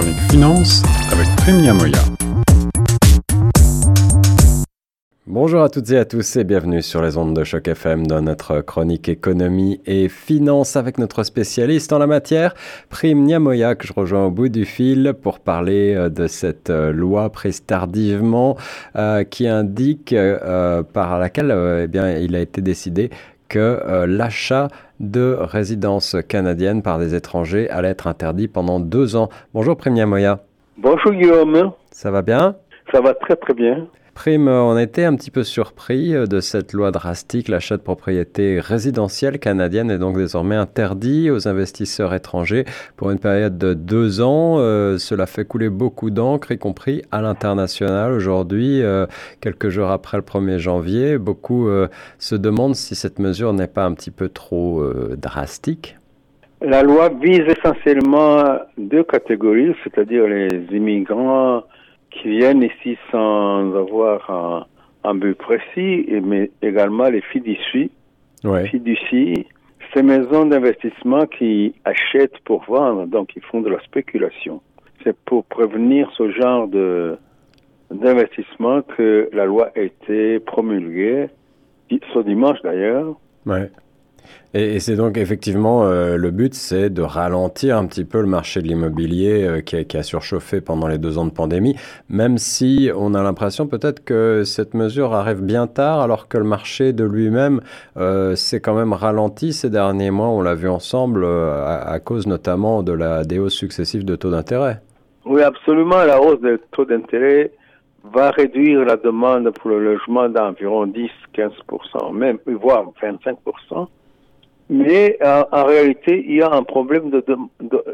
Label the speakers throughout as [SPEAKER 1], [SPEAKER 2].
[SPEAKER 1] chronique finance avec Prime Moya.
[SPEAKER 2] Bonjour à toutes et à tous et bienvenue sur les ondes de choc FM dans notre chronique économie et finance avec notre spécialiste en la matière, Prime Niamoya, que je rejoins au bout du fil pour parler euh, de cette euh, loi prise tardivement euh, qui indique par laquelle eh il a été décidé que l'achat de résidences canadiennes par des étrangers allait être interdit pendant deux ans. Bonjour Prime Niamoya.
[SPEAKER 3] Bonjour Guillaume.
[SPEAKER 2] Ça va bien?
[SPEAKER 3] Ça va très très bien.
[SPEAKER 2] Prime, on était un petit peu surpris euh, de cette loi drastique. L'achat de propriétés résidentielles canadiennes est donc désormais interdit aux investisseurs étrangers pour une période de deux ans. Euh, cela fait couler beaucoup d'encre, y compris à l'international. Aujourd'hui, euh, quelques jours après le 1er janvier, beaucoup se demandent si cette mesure n'est pas un petit peu trop drastique.
[SPEAKER 3] La loi vise essentiellement deux catégories, c'est-à-dire les immigrants qui viennent ici sans avoir un, but précis, mais également les fiducies. Ouais. Fiducies, ces maisons d'investissement qui achètent pour vendre, donc ils font de la spéculation. C'est pour prévenir ce genre de d'investissement que la loi a été promulguée, ce dimanche d'ailleurs.
[SPEAKER 2] Ouais. Et, c'est donc effectivement euh, le but, c'est de ralentir un petit peu le marché de l'immobilier euh, qui, a surchauffé pendant les deux ans de pandémie, même si on a l'impression peut-être que cette mesure arrive bien tard, alors que le marché de lui-même euh, s'est quand même ralenti ces derniers mois. On l'a vu ensemble à, cause notamment de la des hausses successives de taux d'intérêt.
[SPEAKER 3] Oui, absolument. La hausse des taux d'intérêt va réduire la demande pour le logement d'environ 10-15%, même voire 25%. Mais euh, en réalité, il y a un problème de, de,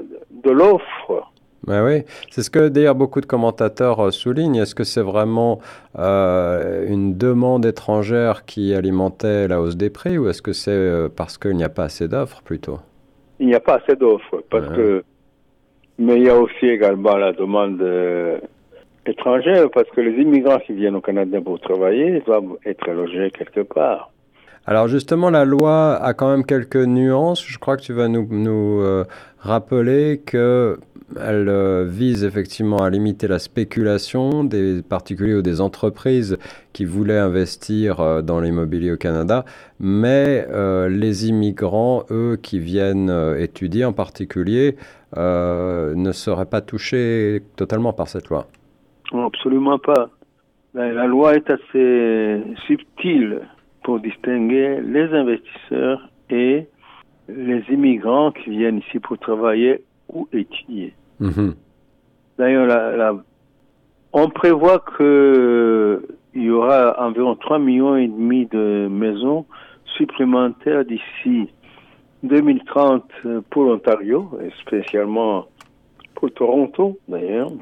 [SPEAKER 3] de, l'offre.
[SPEAKER 2] Ben oui, c'est ce que d'ailleurs beaucoup de commentateurs euh, soulignent. Est-ce que c'est vraiment euh, une demande étrangère qui alimentait la hausse des prix ou est-ce que c'est parce qu'il n'y a pas assez d'offres plutôt?
[SPEAKER 3] Il n'y a pas assez d'offres parce que, mais il y a aussi également la demande étrangère parce que les immigrants qui viennent au Canada pour travailler doivent être logés quelque part.
[SPEAKER 2] Alors justement, la loi a quand même quelques nuances. Je crois que tu vas nous, euh, rappeler que elle euh, vise effectivement à limiter la spéculation des particuliers ou des entreprises qui voulaient investir euh, dans l'immobilier au Canada, mais les immigrants, eux, qui viennent étudier en particulier, ne seraient pas touchés totalement par cette loi.
[SPEAKER 3] Absolument pas. La loi est assez subtile pour distinguer les investisseurs et les immigrants qui viennent ici pour travailler ou étudier. Mhm. D'ailleurs, on prévoit qu'il y aura environ 3 millions et demi de maisons supplémentaires d'ici 2030 pour l'Ontario, et spécialement pour Toronto d'ailleurs.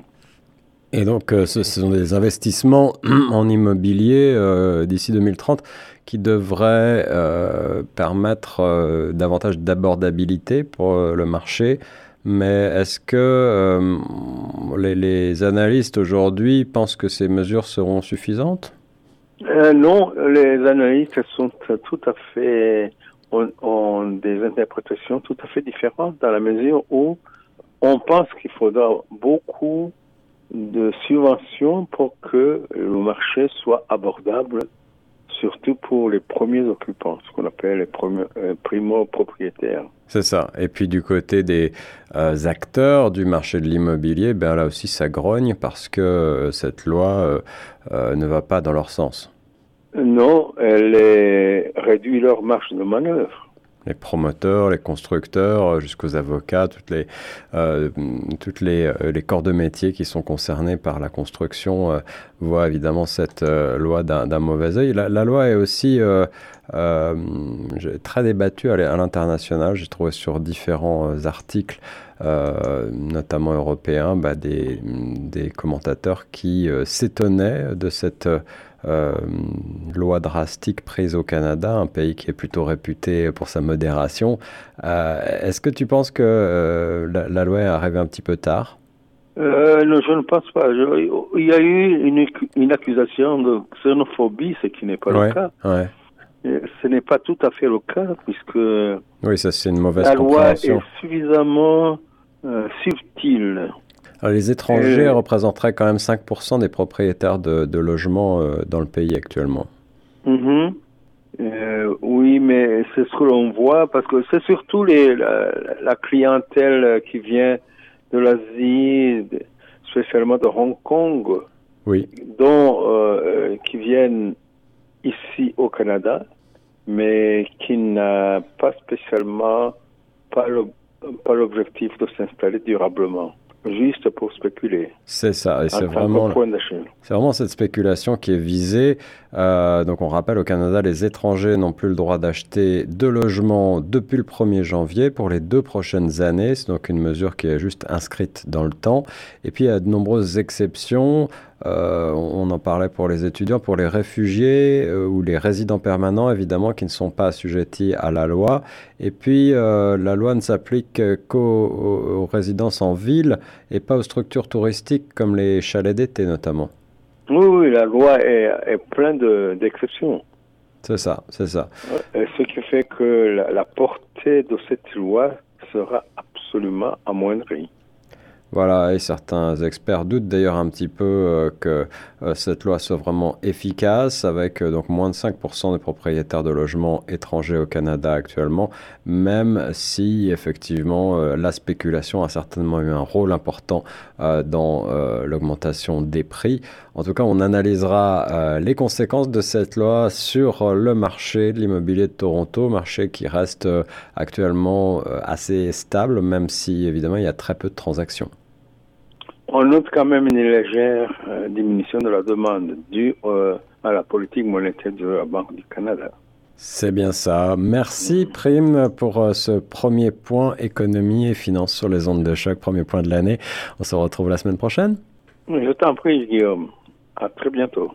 [SPEAKER 2] Et donc, euh, ce, sont des investissements en immobilier euh, d'ici 2030 qui devraient euh, permettre davantage d'abordabilité pour le marché. Mais est-ce que les, analystes aujourd'hui pensent que ces mesures seront suffisantes?
[SPEAKER 3] Non, les analystes sont tout à fait ont des interprétations tout à fait différentes dans la mesure où on pense qu'il faudra beaucoup de subventions pour que le marché soit abordable, surtout pour les premiers occupants, ce qu'on appelle les euh, primo-propriétaires.
[SPEAKER 2] C'est ça. Et puis du côté des euh, acteurs du marché de l'immobilier, ben là aussi ça grogne parce que euh, cette loi ne va pas dans leur sens.
[SPEAKER 3] Non, elle réduit leur marge de manœuvre
[SPEAKER 2] les promoteurs, les constructeurs, euh, jusqu'aux avocats, toutes les, euh, euh, les, corps de métier qui sont concernés par la construction voient évidemment cette loi d'un mauvais œil. La, loi est aussi très débattue à l'international. J'ai trouvé sur différents articles, notamment européens, bah, des, des, commentateurs qui s'étonnaient de cette euh, loi drastique prise au Canada, un pays qui est plutôt réputé pour sa modération. Euh, est-ce que tu penses que euh, la, loi est arrivée un petit peu tard?
[SPEAKER 3] Non, je ne pense pas. il y a eu une, une, accusation de xénophobie, ce qui n'est pas le cas. Ce n'est pas tout à fait le cas, puisque
[SPEAKER 2] oui, ça une mauvaise
[SPEAKER 3] la loi est suffisamment subtile
[SPEAKER 2] les étrangers représenteraient quand même 5% des propriétaires de, logements dans le pays actuellement.
[SPEAKER 3] Mm-hmm. oui, mais c'est ce que l'on voit parce que c'est surtout les, la, clientèle qui vient de l'Asie, spécialement de Hong Kong,
[SPEAKER 2] oui.
[SPEAKER 3] dont qui viennent ici au Canada, mais qui n'a pas spécialement pas l'objectif de s'installer durablement juste pour spéculer.
[SPEAKER 2] C'est ça, et c'est vraiment, c'est vraiment cette spéculation qui est visée. Euh, donc on rappelle au Canada, les étrangers n'ont plus le droit d'acheter de logements depuis le 1er janvier pour les deux prochaines années. C'est donc une mesure qui est juste inscrite dans le temps. Et puis il y a de nombreuses exceptions. Euh, on en parlait pour les étudiants, pour les réfugiés euh, ou les résidents permanents, évidemment, qui ne sont pas assujettis à la loi. Et puis, la loi ne s'applique qu'aux résidences en ville et pas aux structures touristiques comme les chalets d'été notamment.
[SPEAKER 3] Oui, oui, la loi est, est pleine d'exceptions.
[SPEAKER 2] c'est ça, c'est ça.
[SPEAKER 3] Ce qui fait que la portée de cette loi sera absolument amoindrie.
[SPEAKER 2] Voilà, et certains experts doutent d'ailleurs un petit peu euh, que euh, cette loi soit vraiment efficace, avec euh, donc moins de 5% des propriétaires de logements étrangers au Canada actuellement, même si effectivement la spéculation a certainement eu un rôle important dans l'augmentation des prix. En tout cas, on analysera les conséquences de cette loi sur le marché de l'immobilier de Toronto, marché qui reste actuellement assez stable, même si évidemment il y a très peu de transactions.
[SPEAKER 3] On note quand même une légère euh, diminution de la demande due euh, à la politique monétaire de la Banque du Canada.
[SPEAKER 2] C'est bien ça. Merci Prime pour euh, ce premier point économie et finances sur les ondes de choc, premier point de l'année. On se retrouve la semaine prochaine.
[SPEAKER 3] Je t'en prie Guillaume. À très bientôt.